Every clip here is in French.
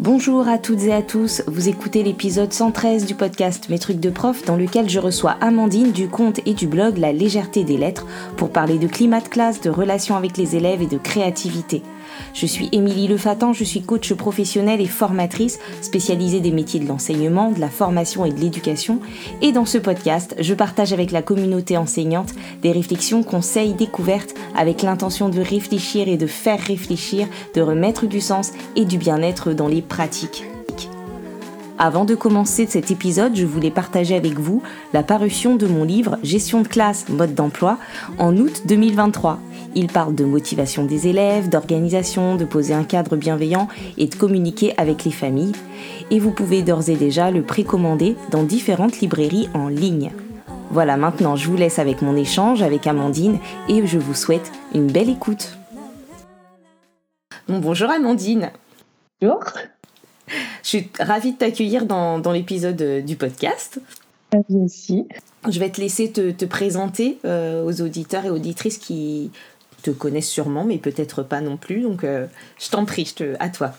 Bonjour à toutes et à tous, vous écoutez l'épisode 113 du podcast Mes trucs de prof dans lequel je reçois Amandine du compte et du blog La légèreté des lettres pour parler de climat de classe, de relations avec les élèves et de créativité. Je suis Émilie Lefatan, je suis coach professionnelle et formatrice spécialisée des métiers de l'enseignement, de la formation et de l'éducation. Et dans ce podcast, je partage avec la communauté enseignante des réflexions, conseils, découvertes avec l'intention de réfléchir et de faire réfléchir, de remettre du sens et du bien-être dans les pratiques. Avant de commencer cet épisode, je voulais partager avec vous la parution de mon livre Gestion de classe, mode d'emploi en août 2023 il parle de motivation des élèves, d'organisation, de poser un cadre bienveillant et de communiquer avec les familles. Et vous pouvez d'ores et déjà le précommander dans différentes librairies en ligne. Voilà, maintenant je vous laisse avec mon échange avec Amandine et je vous souhaite une belle écoute. Bon, bonjour Amandine. Bonjour. Je suis ravie de t'accueillir dans, l'épisode du podcast. Ravie aussi. Je vais te laisser te, présenter euh, aux auditeurs et auditrices qui te connaissent sûrement, mais peut-être pas non plus. Donc, euh, je t'en prie, je te, à toi.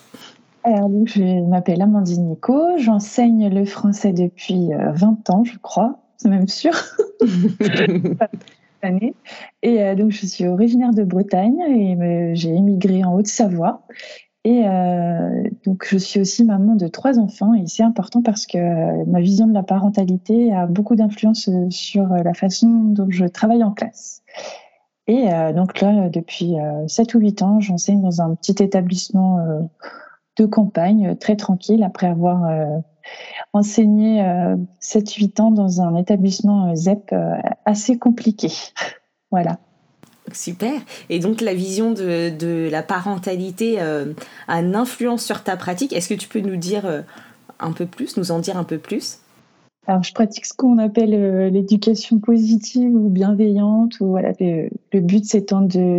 Alors, je m'appelle Amandine Nico, j'enseigne le français depuis 20 euh, ans, je crois, c'est même sûr. et euh, donc, je suis originaire de Bretagne et j'ai émigré en Haute-Savoie. Et donc, je suis aussi maman de trois enfants et c'est important parce que ma vision de la parentalité a beaucoup d'influence sur la façon dont je travaille en classe. Et euh, donc là, depuis 7 euh, ou 8 ans, j'enseigne dans un petit établissement euh, de campagne, très tranquille, après avoir enseigné 7-8 ans dans un établissement ZEP assez compliqué. voilà. Super. Et donc la vision de, la parentalité a une influence sur ta pratique. Est-ce que tu peux nous dire un peu plus, nous en dire un peu plus? Alors, je pratique ce qu'on appelle euh, l'éducation positive ou bienveillante. Ou voilà, le, but, c'est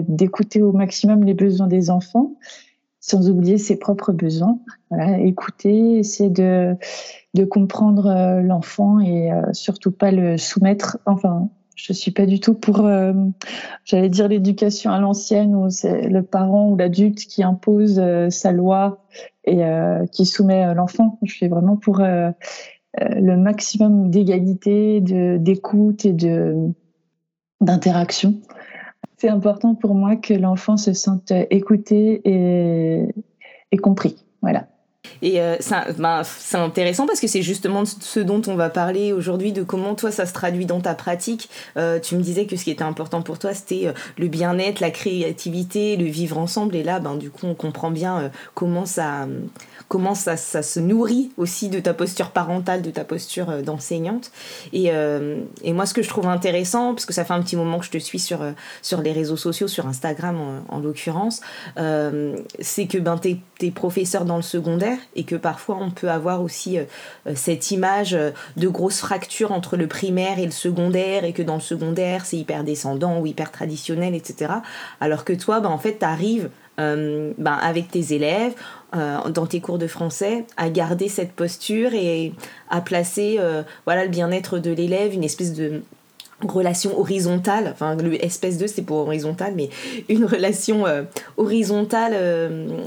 d'écouter au maximum les besoins des enfants, sans oublier ses propres besoins. Voilà, écouter, essayer de, de comprendre euh, l'enfant et euh, surtout pas le soumettre. Enfin, je suis pas du tout pour, j'allais dire l'éducation à l'ancienne où c'est le parent ou l'adulte qui impose sa loi et qui soumet l'enfant. Je suis vraiment pour euh, le maximum d'égalité, d'écoute et d'interaction. C'est important pour moi que l'enfant se sente écouté et, et compris. Voilà. Et euh, ben, c'est intéressant parce que c'est justement ce dont on va parler aujourd'hui, de comment toi ça se traduit dans ta pratique. Euh, tu me disais que ce qui était important pour toi, c'était le bien-être, la créativité, le vivre ensemble. Et là, ben, du coup, on comprend bien comment ça comment ça, se nourrit aussi de ta posture parentale, de ta posture euh, d'enseignante. Euh, et, moi, ce que je trouve intéressant, parce que ça fait un petit moment que je te suis sur, euh, sur les réseaux sociaux, sur Instagram en, l'occurrence, c'est que ben, tu es, professeur dans le secondaire et que parfois on peut avoir aussi cette image de grosses fractures entre le primaire et le secondaire et que dans le secondaire c'est hyper descendant ou hyper traditionnel, etc. Alors que toi, ben, en fait, tu arrives ben, avec tes élèves euh, dans tes cours de français à garder cette posture et à placer euh, voilà le bien-être de l'élève, une espèce de relation horizontale, enfin le espèce de c'est pour horizontal, mais une relation euh, horizontale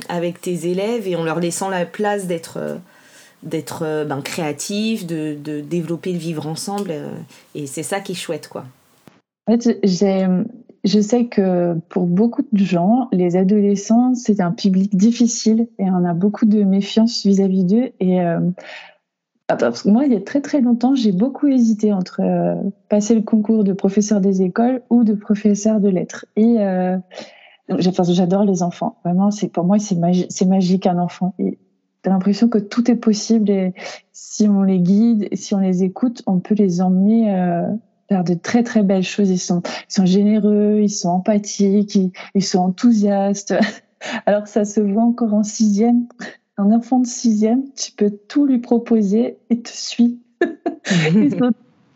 avec tes élèves et en leur laissant la place d'être d'être ben, créatif, de, de, développer le vivre ensemble et c'est ça qui est chouette quoi. En fait, je sais que pour beaucoup de gens, les adolescents, c'est un public difficile et on a beaucoup de méfiance vis-à-vis d'eux. Et euh, parce que moi, il y a très très longtemps, j'ai beaucoup hésité entre euh, passer le concours de professeur des écoles ou de professeur de lettres. Et euh, j'adore les enfants. Vraiment, c'est pour moi, c'est c'est magique un enfant. Et t'as l'impression que tout est possible et si on les guide, si on les écoute, on peut les emmener euh, faire de très très belles choses. Ils sont, ils sont généreux, ils sont empathiques, ils, sont enthousiastes. Alors ça se voit encore en sixième. Un enfant de sixième, tu peux tout lui proposer et te suit.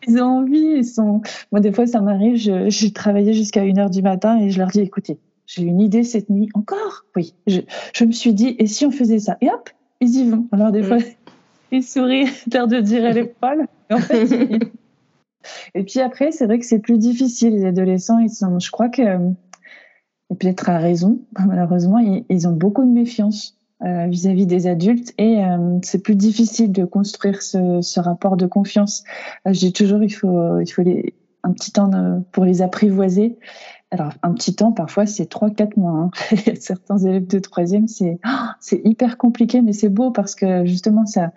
ils, ont envie, ils sont. Moi des fois ça m'arrive, j'ai travaillé jusqu'à 1 heure du matin et je leur dis écoutez, j'ai une idée cette nuit. Encore? Oui. Je, je, me suis dit et si on faisait ça? Et hop, ils y vont. Alors des mm. fois ils sourient, l'air de dire elle est folle. En fait, et puis après, c'est vrai que c'est plus difficile. Les adolescents, ils sont, je crois que, et peut-être à raison, malheureusement, ils, ont beaucoup de méfiance. Vis-à-vis des adultes et c'est plus difficile de construire ce, ce rapport de confiance. J'ai toujours il faut il faut les, un petit temps pour les apprivoiser. Alors, un petit temps, parfois, c'est 3-4 mois. Hein. Certains élèves de troisième, c'est c'est hyper compliqué, mais c'est beau parce que justement, ça,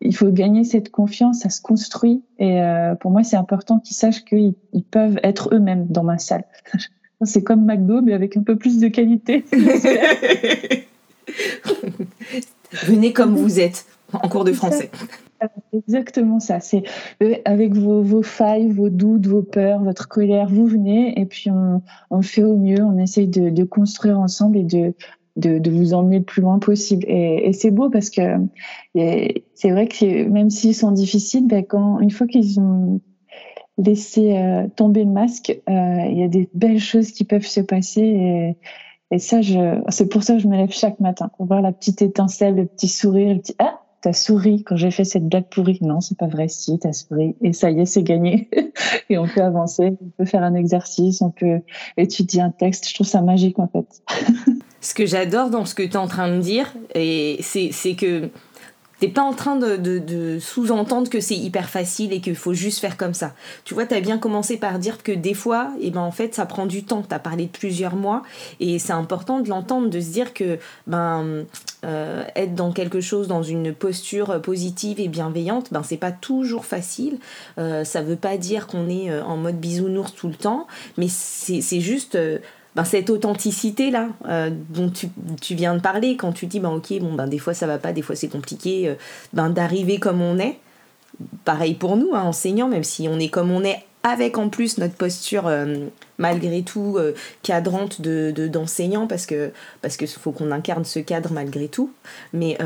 il faut gagner cette confiance, ça se construit. Et euh, pour moi, c'est important qu'ils sachent qu'ils ils peuvent être eux-mêmes dans ma salle. c'est comme McDo, mais avec un peu plus de qualité. Venez comme vous êtes, en cours de français. Exactement ça. C'est euh, avec vos, vos, failles, vos doutes, vos peurs, votre colère, vous venez et puis on, fait au mieux. On essaye de, construire ensemble et de, de, vous emmener le plus loin possible. Et, c'est beau parce que c'est vrai que même s'ils sont difficiles, ben quand une fois qu'ils ont laissé euh, tomber le masque, euh, il y a des belles choses qui peuvent se passer. Et ça, je, c'est pour ça que je me lève chaque matin pour voir la petite étincelle, le petit sourire, le petit ah t'as souri quand j'ai fait cette blague pourrie. Non, c'est pas vrai. Si, t'as souri. Et ça y est, c'est gagné. et on peut avancer. On peut faire un exercice. On peut étudier un texte. Je trouve ça magique, en fait. ce que j'adore dans ce que tu es en train de dire, et c'est que T'es pas en train de, sous-entendre que c'est hyper facile et qu'il faut juste faire comme ça. Tu vois, tu as bien commencé par dire que des fois, et eh ben, en fait, ça prend du temps. Tu as parlé de plusieurs mois et c'est important de l'entendre, de se dire que ben, euh, être dans quelque chose, dans une posture positive et bienveillante, ben, c'est pas toujours facile. Euh, ça veut pas dire qu'on est euh, en mode bisounours tout le temps, mais c'est juste ben, cette authenticité là euh, dont tu, viens de parler quand tu dis ben ok bon ben des fois ça va pas des fois c'est compliqué euh, ben d'arriver comme on est. Pareil pour nous hein, enseignants même si on est comme on est avec en plus notre posture euh, malgré tout cadrante de d'enseignant parce que parce que faut qu'on incarne ce cadre malgré tout. Mais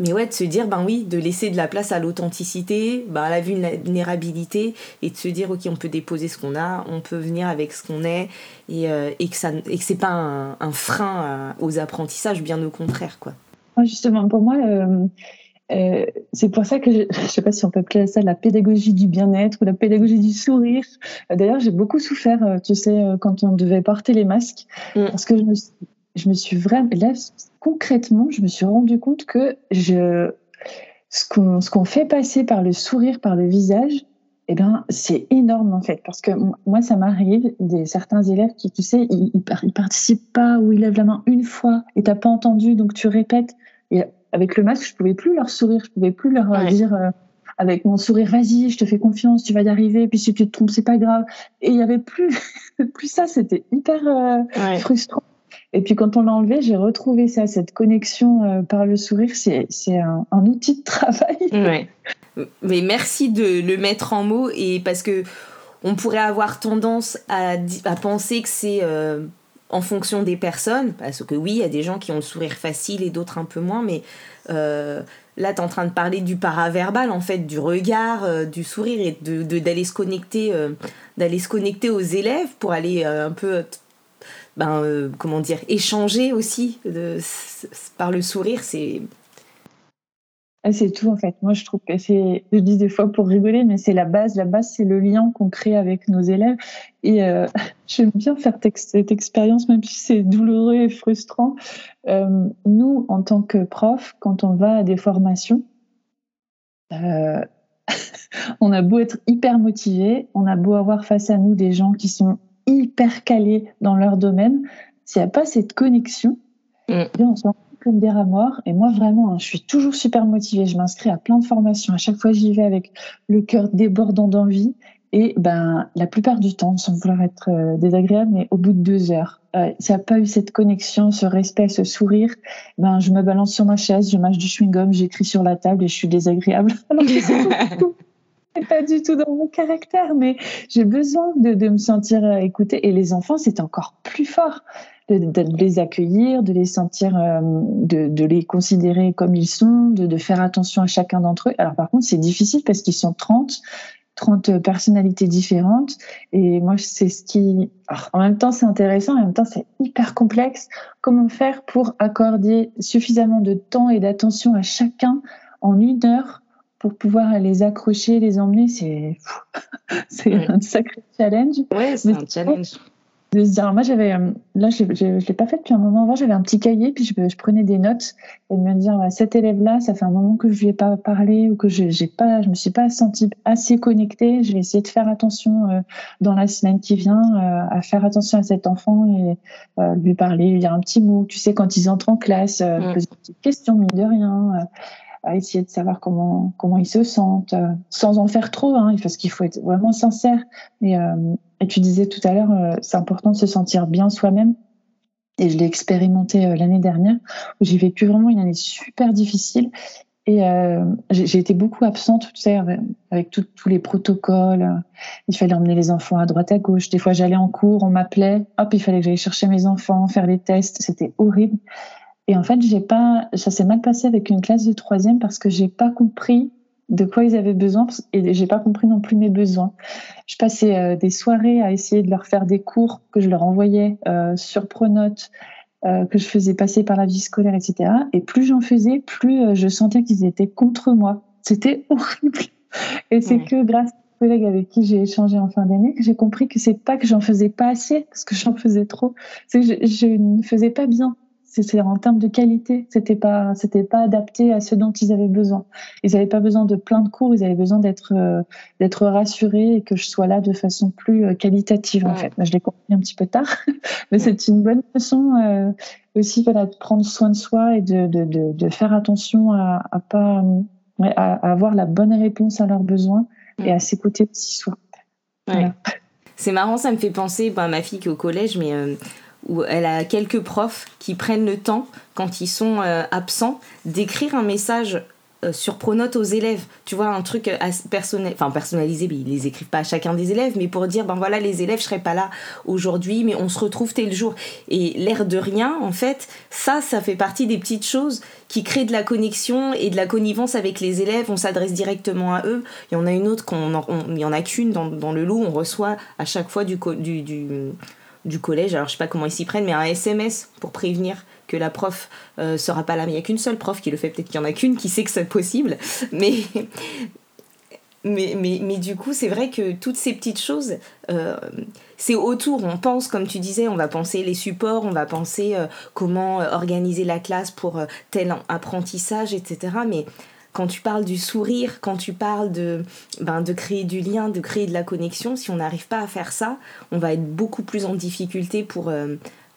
mais ouais, de se dire, ben oui, de laisser de la place à l'authenticité, ben à la vulnérabilité, et de se dire, ok, on peut déposer ce qu'on a, on peut venir avec ce qu'on est, et, euh, et que ça et que c'est pas un, un frein aux apprentissages, bien au contraire, quoi. Justement, pour moi, euh, euh, c'est pour ça que je, je sais pas si on peut appeler ça la pédagogie du bien-être ou la pédagogie du sourire. D'ailleurs, j'ai beaucoup souffert, tu sais, quand on devait porter les masques, mm. parce que je me, je me suis vraiment là concrètement, je me suis rendu compte que je, ce qu'on ce qu'on fait passer par le sourire, par le visage, eh ben, c'est énorme en fait, parce que moi, ça m'arrive des certains élèves qui, tu sais, ils, ils, participent pas ou ils lèvent la main une fois et t'as pas entendu, donc tu répètes. Et avec le masque, je pouvais plus leur sourire, je pouvais plus leur dire euh, avec mon sourire, vas-y, je te fais confiance, tu vas y arriver. Puis si tu te trompes, c'est pas grave. Et il y avait plus, plus ça, c'était hyper euh, frustrant. Et puis quand on l'a enlevé, j'ai retrouvé ça, cette connexion euh, par le sourire, c'est un, un, outil de travail. Ouais. Mais merci de le mettre en mots et parce que on pourrait avoir tendance à, à penser que c'est euh, en fonction des personnes, parce que oui, il y a des gens qui ont le sourire facile et d'autres un peu moins, mais euh, là, tu es en train de parler du paraverbal, en fait, du regard, du sourire et d'aller se connecter, d'aller se connecter aux élèves pour aller un peu ben, euh, comment dire, échanger aussi par le sourire, c'est. Ah, c'est tout en fait. Moi, je trouve que c'est, je dis des fois pour rigoler, mais c'est la base. La base, c'est le lien qu'on crée avec nos élèves. Et euh, j'aime bien faire cette expérience, même si c'est douloureux et frustrant. Euh, nous, en tant que prof, quand on va à des formations, on a beau être hyper motivé, on a beau avoir face à nous des gens qui sont hyper calés dans leur domaine, s'il n'y a pas cette connexion, mm. on se comme des rats morts. Et moi, vraiment, hein, je suis toujours super motivée. Je m'inscris à plein de formations. À chaque fois, j'y vais avec le cœur débordant d'envie. Et ben, la plupart du temps, sans vouloir être euh, désagréable, mais au bout de deux heures, euh, s'il n'y a pas eu cette connexion, ce respect, ce sourire, ben, je me balance sur ma chaise, je mâche du chewing-gum, j'écris sur la table et je suis désagréable. Alors pas du tout dans mon caractère, mais j'ai besoin de, de, me sentir euh, écoutée. Et les enfants, c'est encore plus fort de, les accueillir, de les sentir, euh, de, les considérer comme ils sont, de, faire attention à chacun d'entre eux. Alors par contre, c'est difficile parce qu'ils sont 30, 30 personnalités différentes. Et moi, c'est ce qui... en même temps, c'est intéressant, en même temps, c'est hyper complexe. Comment faire pour accorder suffisamment de temps et d'attention à chacun en une heure pour pouvoir les accrocher, les emmener, c'est c'est un sacré challenge. Ouais, c'est un challenge. de se dire, moi j'avais, euh, là je ne l'ai pas fait depuis un moment avant, j'avais un petit cahier, puis je, je, prenais des notes et de me dire, cet élève-là, ça fait un moment que je lui ai pas parlé ou que je je me suis pas sentie assez connectée, je vais essayer de faire attention euh, dans la semaine qui vient, euh, à faire attention à cet enfant et lui parler, lui dire un petit mot, tu sais, quand ils entrent en classe, mm. poser des petites questions, mine de rien à essayer de savoir comment comment ils se sentent, sans en faire trop, hein, parce qu'il faut être vraiment sincère. Et, et tu disais tout à l'heure, euh, c'est important de se sentir bien soi-même. Et je l'ai expérimenté euh, l'année dernière, où j'ai vécu vraiment une année super difficile. Et euh, j'ai été beaucoup absente, tu sais, avec, tous les protocoles. Il fallait emmener les enfants à droite, à gauche. Des fois, j'allais en cours, on m'appelait. Hop, il fallait que j'aille chercher mes enfants, faire les tests. C'était horrible. Et en fait, j'ai pas, ça s'est mal passé avec une classe de troisième parce que j'ai pas compris de quoi ils avaient besoin et j'ai pas compris non plus mes besoins. Je passais euh, des soirées à essayer de leur faire des cours que je leur envoyais euh, sur Pronote, euh, que je faisais passer par la vie scolaire, etc. Et plus j'en faisais, plus je sentais qu'ils étaient contre moi. C'était horrible. Et c'est que grâce aux collègues avec qui j'ai échangé en fin d'année que j'ai compris que c'est pas que j'en faisais pas assez, parce que j'en faisais trop, c'est que je, je ne faisais pas bien c'est en termes de qualité, c'était pas c'était pas adapté à ce dont ils avaient besoin. Ils n'avaient pas besoin de plein de cours, ils avaient besoin d'être euh, d'être rassurés et que je sois là de façon plus euh, qualitative en fait. je l'ai compris un petit peu tard, mais c'est une bonne façon euh, aussi voilà, de prendre soin de soi et de, de, de, de faire attention à, à pas à, avoir la bonne réponse à leurs besoins et à s'écouter aussi soi. C'est marrant, ça me fait penser à ma fille qui est au collège, mais où elle a quelques profs qui prennent le temps, quand ils sont euh, absents, d'écrire un message euh, sur Pronote aux élèves. Tu vois, un truc personnel, enfin personnalisé, mais ils les écrivent pas à chacun des élèves, mais pour dire, ben voilà, les élèves, je serai pas là aujourd'hui, mais on se retrouve tel jour. Et l'air de rien, en fait, ça, ça fait partie des petites choses qui créent de la connexion et de la connivence avec les élèves. On s'adresse directement à eux. Il y en a une autre, qu'on, il y en a qu'une dans, dans, le lot, on reçoit à chaque fois du, du, du du collège, alors je sais pas comment ils s'y prennent, mais un SMS pour prévenir que la prof euh, sera pas là. Mais il n'y a qu'une seule prof qui le fait, peut-être qu'il y en a qu'une qui sait que c'est possible. Mais, mais, du coup, c'est vrai que toutes ces petites choses, euh, c'est autour. On pense, comme tu disais, on va penser les supports, on va penser euh, comment organiser la classe pour tel apprentissage, etc. Mais quand tu parles du sourire, quand tu parles de, ben, de créer du lien, de créer de la connexion, si on n'arrive pas à faire ça, on va être beaucoup plus en difficulté pour euh,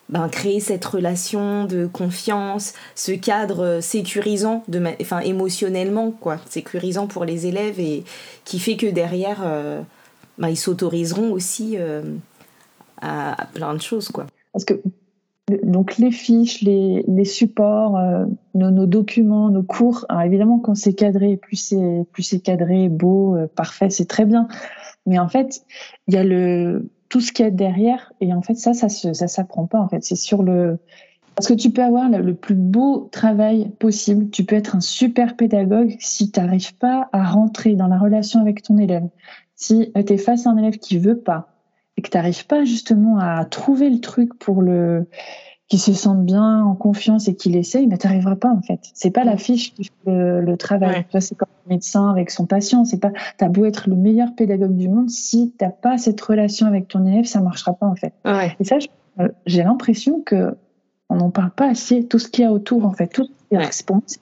ben, créer cette relation de confiance, ce cadre sécurisant, de enfin émotionnellement, quoi, sécurisant pour les élèves et qui fait que derrière, euh, ben, ils s'autoriseront aussi euh, à, plein de choses, quoi. Donc les fiches, les, supports, euh, nos, documents, nos cours. Alors évidemment, quand c'est cadré, plus c'est plus c'est cadré, beau, euh, parfait, c'est très bien. Mais en fait, il y a le tout ce qu'il y a derrière, et en fait ça, ça se, ça s'apprend pas. En fait, c'est sur le parce que tu peux avoir le, plus beau travail possible, tu peux être un super pédagogue si tu n'arrives pas à rentrer dans la relation avec ton élève. Si tu es face à un élève qui veut pas, et que tu n'arrives pas justement à trouver le truc pour le qui se sente bien en confiance et qu'il essaye, mais tu n'arriveras pas en fait. C'est pas la fiche qui fait le, travail. C'est comme un médecin avec son patient. C'est pas. T'as beau être le meilleur pédagogue du monde, si t'as pas cette relation avec ton élève, ça marchera pas en fait. Et ça, euh, j'ai l'impression que on n'en parle pas assez. Tout ce qu'il y a autour en fait, tout les réponses.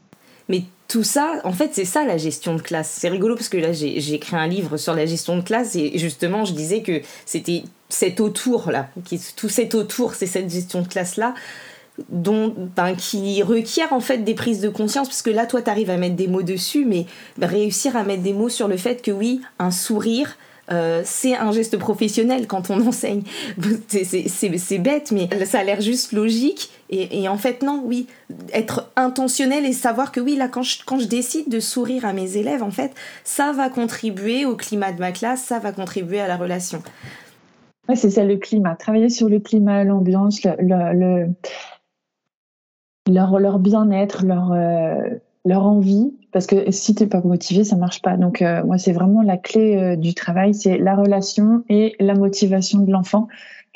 Mais tout ça, en fait, c'est ça la gestion de classe. C'est rigolo parce que là, j'ai écrit un livre sur la gestion de classe et justement, je disais que c'était cet autour-là, tout cet autour, c'est cette gestion de classe-là, dont, ben, qui requiert en fait des prises de conscience, parce que là, toi, tu arrives à mettre des mots dessus, mais réussir à mettre des mots sur le fait que oui, un sourire, euh, c'est un geste professionnel quand on enseigne. C'est bête, mais ça a l'air juste logique. Et, en fait, non, oui, être intentionnel et savoir que oui, là, quand je, décide de sourire à mes élèves, en fait, ça va contribuer au climat de ma classe, ça va contribuer à la relation. Oui, c'est ça, le climat. Travailler sur le climat, l'ambiance, le, leur, bien-être, leur, euh, leur envie, parce que si tu n'es pas motivé, ça marche pas. Donc euh, moi, c'est vraiment la clé euh, du travail, c'est la relation et la motivation de l'enfant.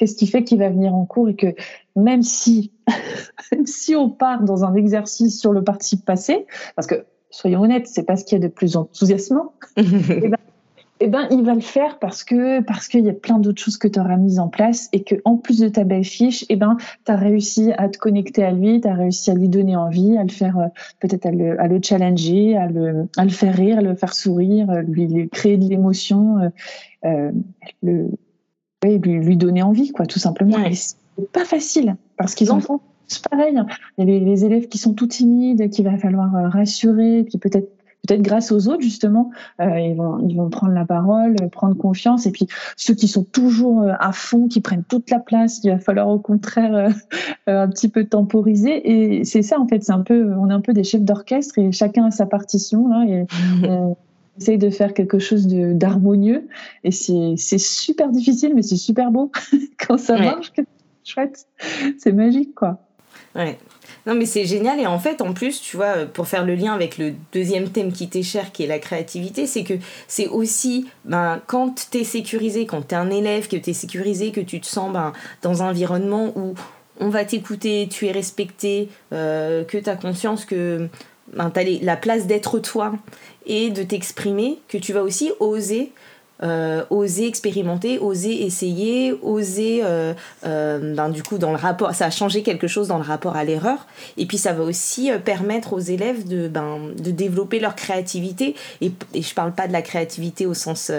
Qu'est-ce qui fait qu'il va venir en cours et que même si si on part dans un exercice sur le participe passé, parce que soyons honnêtes, c'est pas ce qu'il y a de plus enthousiasmant. et, eh ben, eh ben, il va le faire parce que parce qu'il y a plein d'autres choses que tu auras mises en place et que en plus de ta belle fiche, eh ben, tu as réussi à te connecter à lui, tu as réussi à lui donner envie, à le faire, euh, peut-être à le, à le challenger, à le, à le faire rire, à le faire sourire, euh, lui, créer de l'émotion, euh, euh le, lui, lui donner envie, quoi, tout simplement. C'est pas facile parce qu'ils en font c'est pareil. Il y a les, les, élèves qui sont tout timides, qu'il va falloir rassurer, qui peut-être peut-être grâce aux autres justement, euh, ils vont ils vont prendre la parole, prendre confiance. Et puis ceux qui sont toujours euh, à fond, qui prennent toute la place, il va falloir au contraire euh, un petit peu temporiser. Et c'est ça en fait, c'est un peu, on est un peu des chefs d'orchestre et chacun a sa partition là. Et, on essaye de faire quelque chose de d'harmonieux. Et c'est c'est super difficile, mais c'est super beau quand ça marche. Chouette, c'est magique quoi. Ouais. Non, mais c'est génial. Et en fait, en plus, tu vois, pour faire le lien avec le deuxième thème qui t'est cher, qui est la créativité, c'est que c'est aussi, ben, quand t'es sécurisé, quand t'es un élève, que t'es sécurisé, que tu te sens ben, dans un environnement où on va t'écouter, tu es respecté, euh, que t'as conscience que la place d'être toi et de t'exprimer, que tu vas aussi oser euh, oser expérimenter, oser essayer, oser, euh, euh, ben, du coup, dans le rapport, ça a changé quelque chose dans le rapport à l'erreur. Et puis, ça va aussi permettre aux élèves de, ben, de développer leur créativité. Et, et je parle pas de la créativité au sens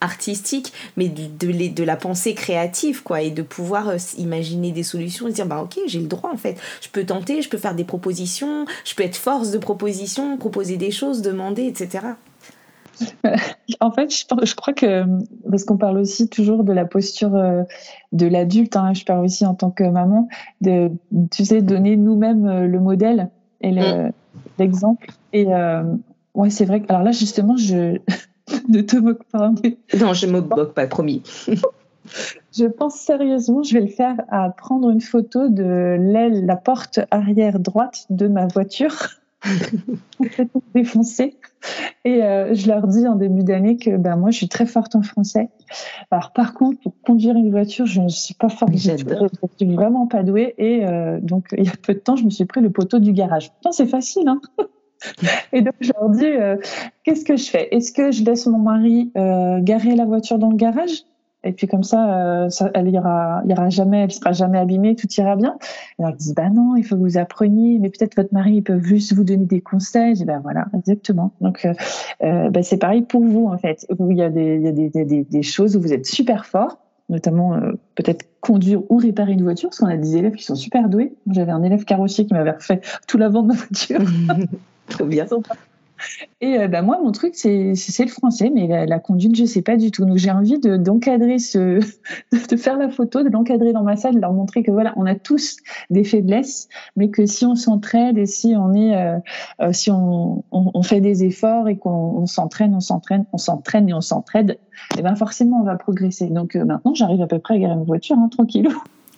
artistique, mais de, de, la pensée créative, quoi, et de pouvoir imaginer des solutions et dire, bah, ok, j'ai le droit, en fait. Je peux tenter, je peux faire des propositions, je peux être force de proposition, proposer des choses, demander, etc. en fait, je, crois que, parce qu'on parle aussi toujours de la posture euh, de l'adulte, hein, je parle aussi en tant que maman, de, tu sais, donner nous-mêmes euh, le modèle et mm. l'exemple. et euh, ouais, c'est vrai que, alors là, justement, je ne te moque pas. Non, je ne me moque pas, promis. je pense sérieusement, je vais le faire à prendre une photo de l'aile, la porte arrière droite de ma voiture complètement défoncée. Et euh, je leur dis en début d'année que ben, moi, je suis très forte en français. Alors, par contre, pour conduire une voiture, je ne suis pas forte. Je suis vraiment pas douée. Et euh, donc, il y a peu de temps, je me suis pris le poteau du garage. c'est facile, hein Et donc, je leur dis, euh, qu'est-ce que je fais? Est-ce que je laisse mon mari garer la voiture dans le garage? Et puis comme ça, euh, ça elle ira, ira jamais, elle sera jamais abîmée, tout ira bien. Et elle dit bah non, il faut que vous appreniez, mais peut-être votre mari il peut juste vous donner des conseils. Et ben voilà, exactement. Donc euh, euh ben c'est pareil pour vous en fait. Il y a des, il y a des, des, des choses où vous êtes super fort, notamment euh, peut-être conduire ou réparer une voiture, parce qu'on a des élèves qui sont super doués. J'avais un élève carrossier qui m'avait refait tout l'avant de ma voiture. Trop bien. Et euh, bah, moi, mon truc, c'est le français, mais la, conduite, je sais pas du tout. Donc, j'ai envie d'encadrer ce, de faire la photo, de l'encadrer dans ma salle, de leur montrer que voilà, on a tous des faiblesses, mais que si on s'entraide et si on est, euh, euh, si on, on, fait des efforts et qu'on s'entraîne, on s'entraîne, on s'entraîne et on s'entraide, et eh ben forcément, on va progresser. Donc maintenant, j'arrive à peu près à garer une voiture, hein, tranquille.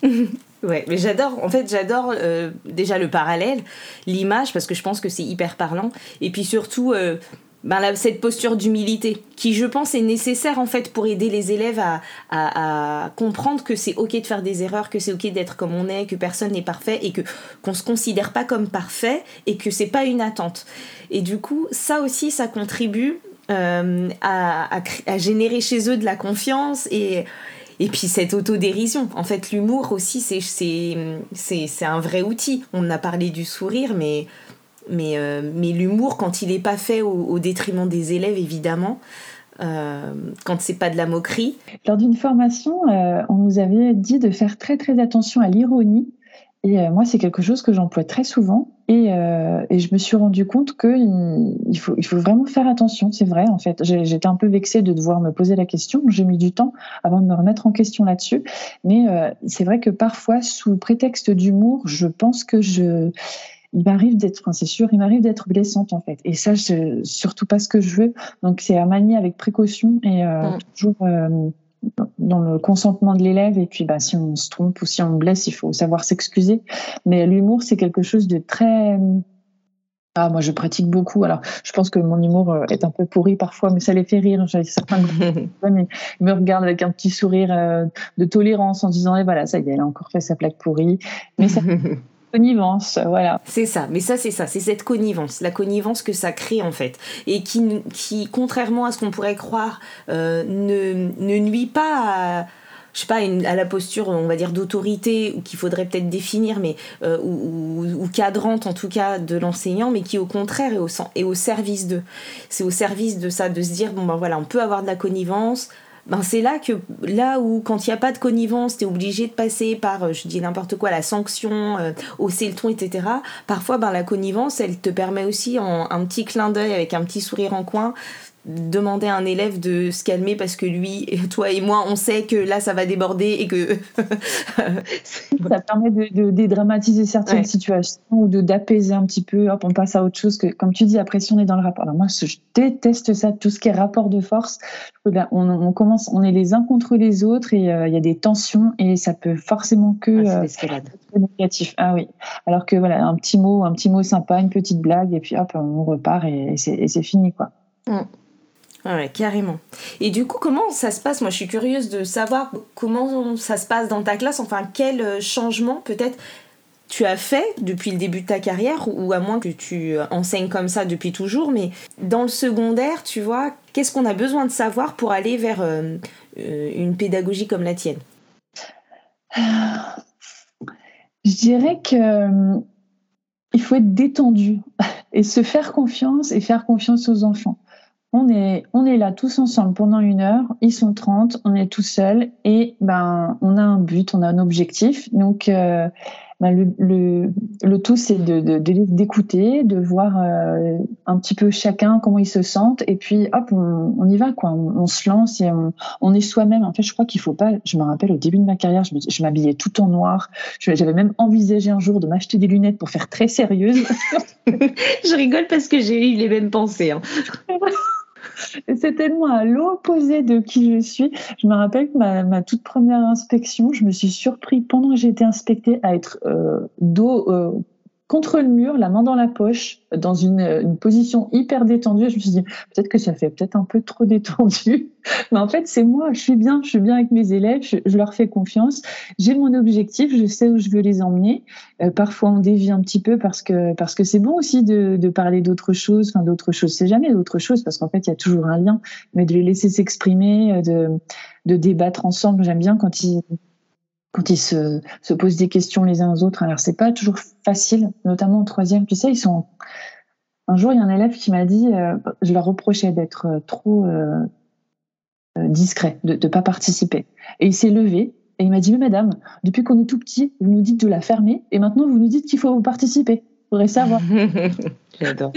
Ouais, mais j'adore, en fait, j'adore euh, déjà le parallèle, l'image, parce que je pense que c'est hyper parlant. Et puis surtout, euh, ben cette posture d'humilité, qui je pense est nécessaire en fait pour aider les élèves à, à, comprendre que c'est ok de faire des erreurs, que c'est ok d'être comme on est, que personne n'est parfait et que qu'on se considère pas comme parfait et que c'est pas une attente. Et du coup, ça aussi, ça contribue euh, à, à, générer chez eux de la confiance et, et puis cette autodérision. En fait, l'humour aussi, c'est un vrai outil. On a parlé du sourire, mais, mais, euh, mais l'humour, quand il n'est pas fait au, détriment des élèves, évidemment, euh, quand c'est pas de la moquerie. Lors d'une formation, euh, on nous avait dit de faire très très attention à l'ironie et euh, moi, c'est quelque chose que j'emploie très souvent. Et, euh, et, je me suis rendu compte qu'il il faut, il faut vraiment faire attention. C'est vrai, en fait. J'étais un peu vexée de devoir me poser la question. J'ai mis du temps avant de me remettre en question là-dessus. Mais euh, c'est vrai que parfois, sous prétexte d'humour, je pense que je il m'arrive d'être, enfin c'est sûr, il m'arrive d'être blessante en fait. Et ça, c'est surtout pas ce que je veux. Donc c'est à manier avec précaution et euh, mm. toujours euh, dans le consentement de l'élève. Et puis, bah, si on se trompe ou si on blesse, il faut savoir s'excuser. Mais l'humour, c'est quelque chose de très ah, moi, je pratique beaucoup. Alors, je pense que mon humour euh, est un peu pourri parfois, mais ça les fait rire. J'ai certains ils me regardent avec un petit sourire euh, de tolérance en disant, eh, voilà, ça y est, elle a encore fait sa plaque pourrie. Mais ça, Connivence, voilà. C'est ça, mais ça c'est ça, c'est cette connivence, la connivence que ça crée en fait, et qui, qui contrairement à ce qu'on pourrait croire, euh, ne, ne, nuit pas à je sais pas, à la posture, on va dire, d'autorité, ou qu'il faudrait peut-être définir, mais euh, ou, ou, cadrante en tout cas de l'enseignant, mais qui au contraire est au, au service de. C'est au service de ça, de se dire, bon ben voilà, on peut avoir de la connivence, ben c'est là que là où quand il n'y a pas de connivence, tu es obligé de passer par, euh, je dis n'importe quoi, la sanction, euh, hausser le ton, etc. Parfois, ben, la connivence, elle te permet aussi en un petit clin d'œil avec un petit sourire en coin demander à un élève de se calmer parce que lui, toi et moi, on sait que là, ça va déborder et que... ça permet de, dédramatiser certaines situations ou de d'apaiser un petit peu. Hop, on passe à autre chose que, comme tu dis, après, si on est dans le rapport. Alors moi, je déteste ça, tout ce qui est rapport de force. On, commence, on est les uns contre les autres et euh, il y a des tensions et ça peut forcément que... Ah, euh, négatif. Ah oui. Alors que voilà, un petit mot, un petit mot sympa, une petite blague et puis hop, on repart et, c'est fini, quoi. Mm. Ouais, carrément. Et du coup, comment ça se passe? Moi, je suis curieuse de savoir comment ça se passe dans ta classe. Enfin, quel euh, changement peut-être tu as fait depuis le début de ta carrière, ou à moins que tu enseignes comme ça depuis toujours, mais dans le secondaire, tu vois, qu'est-ce qu'on a besoin de savoir pour aller vers euh, euh, une pédagogie comme la tienne? Je dirais que il faut être détendu et se faire confiance et faire confiance aux enfants on est, on est là tous ensemble pendant une heure, ils sont 30, on est tout seul et ben, on a un but, on a un objectif. Donc, euh, ben, le, le, tout, c'est de, d'écouter, de, voir euh, un petit peu chacun comment ils se sentent et puis hop, on, y va, quoi. On, se lance et on, est soi-même. En fait, je crois qu'il faut pas. Je me rappelle au début de ma carrière, je, je m'habillais tout en noir. J'avais même envisagé un jour de m'acheter des lunettes pour faire très sérieuse. je rigole parce que j'ai eu les mêmes pensées. Hein. c'est tellement à l'opposé de qui je suis. Je me rappelle que ma, toute première inspection, je me suis surpris pendant que été inspectée à être euh, dos euh, contre le mur, la main dans la poche, dans une, une position hyper détendue. Je me suis dit, peut-être que ça fait peut-être un peu trop détendu. Mais en fait, c'est moi, je suis bien, je suis bien avec mes élèves, je, leur fais confiance. J'ai mon objectif, je sais où je veux les emmener. Euh, parfois, on dévie un petit peu parce que parce que c'est bon aussi de, de parler d'autres choses. Enfin, d'autres choses, c'est jamais d'autres choses parce qu'en fait, il y a toujours un lien. Mais de les laisser s'exprimer, de, de débattre ensemble, j'aime bien quand ils quand ils se, se, posent des questions les uns aux autres. Alors c'est pas toujours facile, notamment en troisième. Tu sais, ils sont. Un jour, il y a un élève qui m'a dit, euh, je leur reprochais d'être euh, trop euh, discret, de ne pas participer. Et il s'est levé et il m'a dit, mais madame, depuis qu'on est tout petit, vous nous dites de la fermer et maintenant vous nous dites qu'il faut participer. Il faudrait savoir. J'adore.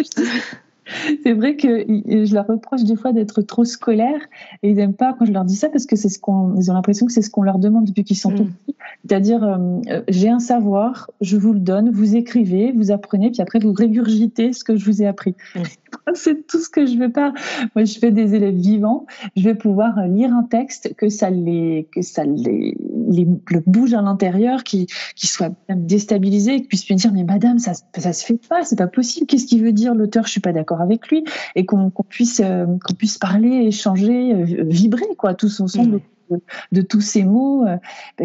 C'est vrai que je leur reproche des fois d'être trop scolaire et ils n'aiment pas quand je leur dis ça parce que c'est ce qu'on, ils ont l'impression que c'est ce qu'on leur demande depuis qu'ils sont mm. tout petits. C'est-à-dire, euh, euh, j'ai un savoir, je vous le donne, vous écrivez, vous apprenez, puis après vous régurgitez ce que je vous ai appris. Mm. c'est tout ce que je veux pas. Moi, je fais des élèves vivants. Je vais pouvoir lire un texte que ça les, que ça les, les le bouge à l'intérieur, qui, qui soit déstabilisé, qui puisse me dire mais madame, ça, ça se fait pas, c'est pas possible. Qu'est-ce qu'il veut dire l'auteur? Je suis pas d'accord avec lui, et qu'on puisse euh, qu'on puisse parler, échanger, euh, vibrer quoi, tous ensemble. De, tous ces mots. Euh,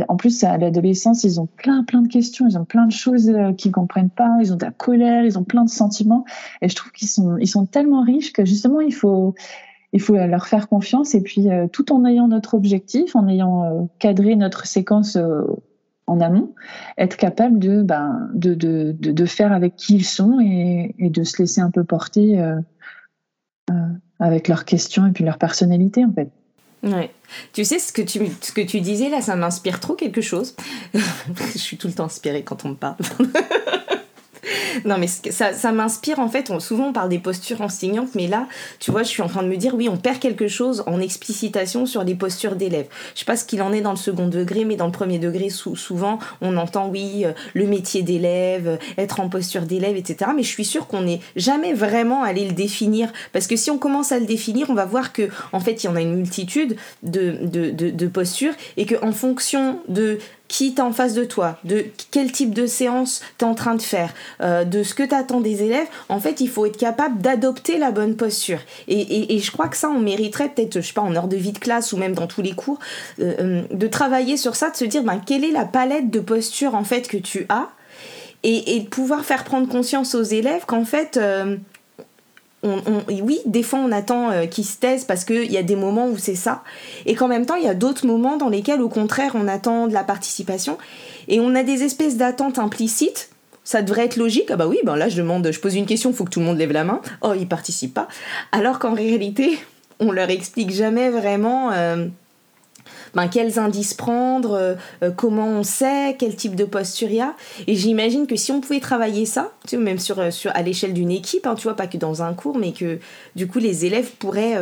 en plus, à l'adolescence, ils ont plein, plein de questions, ils ont plein de choses qu'ils comprennent pas, ils ont de la colère, ils ont plein de sentiments. Et je trouve qu'ils sont, ils sont tellement riches que justement, il faut, il faut leur faire confiance et puis tout en ayant notre objectif, en ayant cadré notre séquence en amont, être capable de, ben, de, de, de, faire avec qui ils sont et, et de se laisser un peu porter euh, euh, avec leurs questions et puis leur personnalité en fait. Ouais. Tu sais, ce que tu, ce que tu disais là, ça m'inspire trop quelque chose. Je suis tout le temps inspirée quand on me parle. non, mais ça, m'inspire en fait. souvent on parle des postures enseignantes, mais là, tu vois, je suis en train de me dire, oui, on perd quelque chose en explicitation sur les postures d'élèves. Je sais pas ce qu'il en est dans le second degré, mais dans le premier degré, souvent, on entend, oui, euh, le métier d'élève, être en posture d'élève, etc. Mais je suis sûre qu'on n'est jamais vraiment allé le définir. Parce que si on commence à le définir, on va voir que, en fait, il y en a une multitude de, de, de, de postures et qu'en fonction de qui t'es en face de toi, de quel type de séance tu es en train de faire, euh, de ce que tu attends des élèves, en fait, il faut être capable d'adopter la bonne posture. Et, je crois que ça, on mériterait peut-être, je sais pas, en heure de vie de classe ou même dans tous les cours, euh, euh, de travailler sur ça, de se dire, ben, quelle est la palette de posture en fait que tu as et, de pouvoir faire prendre conscience aux élèves qu'en fait, oui, des fois on attend euh, qu'ils se taisent parce qu'il y a des moments où c'est ça, et qu'en même temps il y a d'autres moments dans lesquels au contraire on attend de la participation, et on a des espèces d'attentes implicites. Ça devrait être logique. Ah bah oui, ben là je demande, je pose une question, faut que tout le monde lève la main. Oh, ils participent pas. Alors qu'en réalité, on leur explique jamais vraiment. Euh, ben, quels indices prendre, euh, euh, comment on sait, quel type de posture il y a. Et j'imagine que si on pouvait travailler ça, tu même sur, euh, sur, à l'échelle d'une équipe, hein, tu vois, pas que dans un cours, mais que du coup les élèves pourraient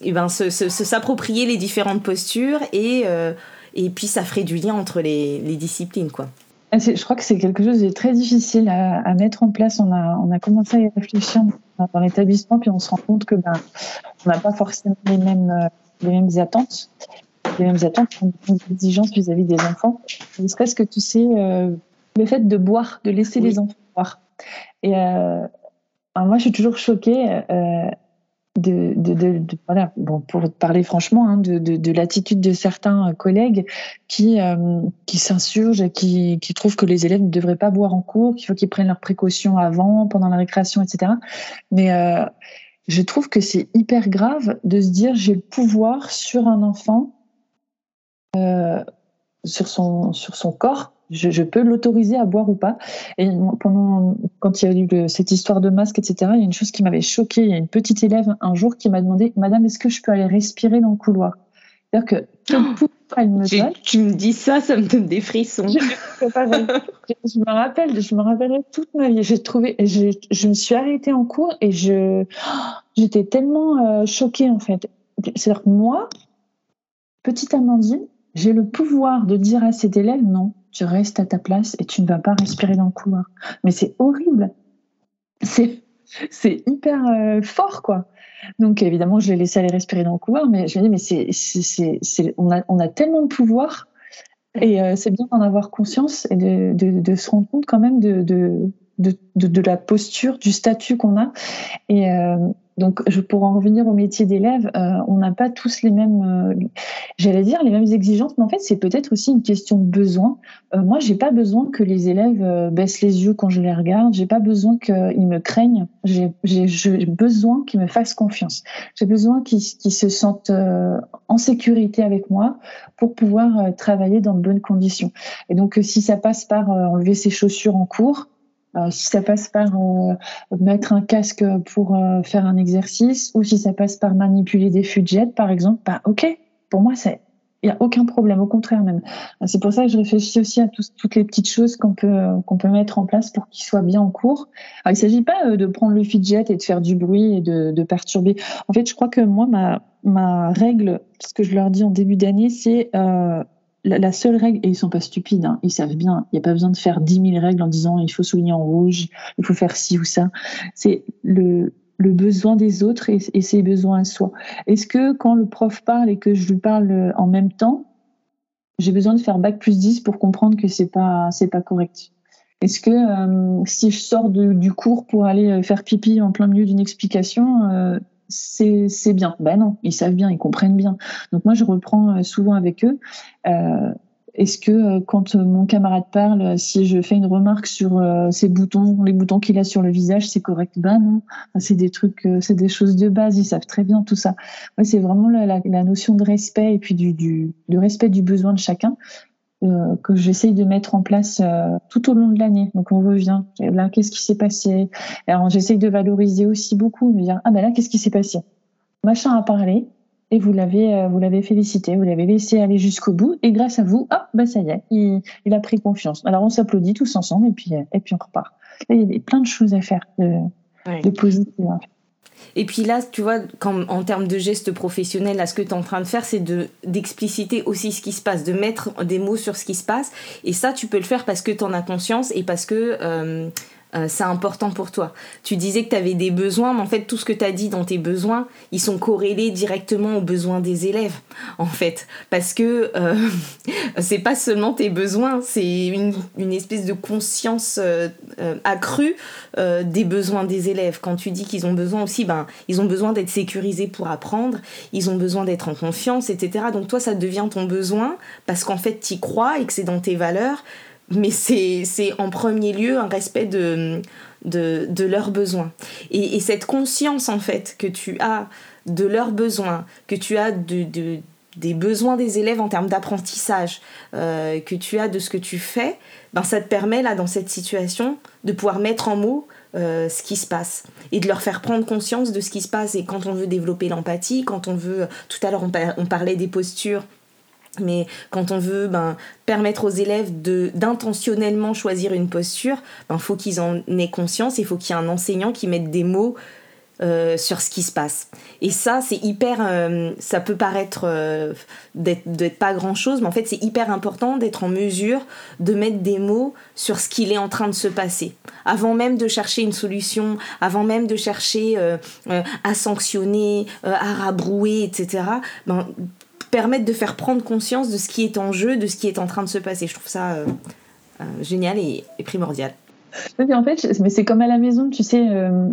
et ben, se, s'approprier les différentes postures et, et puis ça ferait du lien entre les, les disciplines. quoi. Ah, je crois que c'est quelque chose de très difficile à, à, mettre en place. On a, on a commencé à y réfléchir dans l'établissement, puis on se rend compte que ben, on n'a pas forcément les mêmes les mêmes attentes, les mêmes attentes, les exigences vis-à-vis des enfants. Ne serait-ce que tu sais, euh, le fait de boire, de laisser les enfants boire. Et euh, moi, je suis toujours choquée. Euh, de, de, de, voilà, bon, pour parler franchement, hein, de, de, l'attitude de certains collègues qui, euh, qui s'insurgent et qui, qui trouvent que les élèves ne devraient pas boire en cours, qu'il faut qu'ils prennent leurs précautions avant, pendant la récréation, etc. Mais euh, je trouve que c'est hyper grave de se dire j'ai le pouvoir sur un enfant, euh, sur, son, sur son corps. Je, peux l'autoriser à boire ou pas. Et pendant, quand il y a eu cette histoire de masque, etc., il y a une chose qui m'avait choquée. Il y a une petite élève un jour qui m'a demandé Madame, est-ce que je peux aller respirer dans le couloir? C'est-à-dire que oh tu me dis ça, ça me donne des frissons. je, me rappelle, je me rappellerai toute ma vie. J'ai trouvé, je, je, me suis arrêtée en cours et je, j'étais tellement euh, choquée en fait. C'est-à-dire que moi, petite Amandine, j'ai le pouvoir de dire à cet élève non, tu restes à ta place et tu ne vas pas respirer dans le couloir. Mais c'est horrible. C'est, c'est hyper euh, fort quoi. Donc évidemment, je l'ai laissé aller respirer dans le couloir, mais je me dis, mais c'est, c'est, c'est, on, a, on a tellement de pouvoir et euh, c'est bien d'en avoir conscience et de, de, se rendre compte quand même de, de, de, de la posture, du statut qu'on a. Et, euh, donc, je, pour en revenir au métier d'élève, euh, on n'a pas tous les mêmes, euh, j'allais dire, les mêmes exigences, mais en fait, c'est peut-être aussi une question de besoin. Euh, moi, j'ai pas besoin que les élèves euh, baissent les yeux quand je les regarde. J'ai pas besoin qu'ils me craignent. J'ai besoin qu'ils me fassent confiance. J'ai besoin qu'ils se sentent en sécurité avec moi pour pouvoir travailler dans de bonnes conditions. Et donc, si ça passe par enlever ses chaussures en cours, euh, si ça passe par euh, mettre un casque pour euh, faire un exercice ou si ça passe par manipuler des fudgets, par exemple, bah, ok, pour moi, c'est il n'y a aucun problème, au contraire même. C'est pour ça que je réfléchis aussi à toutes les petites choses qu'on peut, qu'on peut mettre en place pour qu'ils soient bien en cours. Il ne s'agit pas de prendre le fidget et de faire du bruit et de, de perturber. En fait, je crois que moi, ma, ma règle, ce que je leur dis en début d'année, c'est la, seule règle, et ils sont pas stupides, hein, ils savent bien, il n'y a pas besoin de faire dix mille règles en disant il faut souligner en rouge, il faut faire ci ou ça. C'est le, besoin des autres et, ses besoins à soi. Est-ce que quand le prof parle et que je lui parle en même temps, j'ai besoin de faire bac plus 10 pour comprendre que c'est pas c'est pas correct? Est-ce que euh, si je sors du cours pour aller faire pipi en plein milieu d'une explication, euh, c'est bien. Ben non, ils savent bien, ils comprennent bien. Donc moi, je reprends euh, souvent avec eux. Euh, Est-ce que euh, quand mon camarade parle, si je fais une remarque sur euh, ces boutons, les boutons qu'il a sur le visage, c'est correct? Ben non, c'est des trucs, c'est des choses de base. Ils savent très bien tout ça. Ouais, c'est vraiment la, la, la, notion de respect et puis du, du, du respect du besoin de chacun. Euh, que j'essaye de mettre en place euh, tout au long de l'année. Donc on revient, là qu'est-ce qui s'est passé? Alors j'essaye de valoriser aussi beaucoup, de dire ah ben là qu'est-ce qui s'est passé? Machin a parlé et vous l'avez euh, vous l'avez félicité, vous l'avez laissé aller jusqu'au bout et grâce à vous, hop ben ça y est, il, il a pris confiance. Alors on s'applaudit tous ensemble et puis et puis on repart. il y a plein de choses à faire de, de positif. Et puis là, tu vois, quand, en termes de gestes professionnels, là, ce que tu es en train de faire, c'est de, d'expliciter aussi ce qui se passe, de mettre des mots sur ce qui se passe. Et ça, tu peux le faire parce que tu en as conscience et parce que euh, euh, c'est important pour toi. Tu disais que tu avais des besoins, mais en fait, tout ce que tu as dit dans tes besoins, ils sont corrélés directement aux besoins des élèves, en fait. Parce que euh, c'est pas seulement tes besoins, c'est une, une, espèce de conscience euh, euh accrue des besoins des élèves. Quand tu dis qu'ils ont besoin aussi, ben, ils ont besoin d'être sécurisés pour apprendre, ils ont besoin d'être en confiance, etc. Donc toi, ça devient ton besoin parce qu'en fait, tu y crois et que c'est dans tes valeurs mais c'est en premier lieu un respect de, de, leurs besoins. Et, cette conscience, en fait, que tu as de leurs besoins, que tu as de, des besoins des élèves en termes d'apprentissage, euh, que tu as de ce que tu fais, ben ça te permet, là, dans cette situation, de pouvoir mettre en mots euh, ce qui se passe et de leur faire prendre conscience de ce qui se passe. Et quand on veut développer l'empathie, quand on veut, tout à l'heure on, parlait des postures mais quand on veut ben, permettre aux élèves d'intentionnellement choisir une posture, il ben, faut qu'ils en aient conscience, il faut qu'il y ait un enseignant qui mette des mots euh, sur ce qui se passe. Et ça, c'est hyper. Euh, ça peut paraître euh, d'être pas grand chose, mais en fait, c'est hyper important d'être en mesure de mettre des mots sur ce qu'il est en train de se passer. Avant même de chercher une solution, avant même de chercher à sanctionner, à rabrouer, etc., permettre de faire prendre conscience de ce qui est en jeu, de ce qui est en train de se passer. Je trouve ça génial et primordial en fait, mais c'est comme à la maison, tu sais, euh,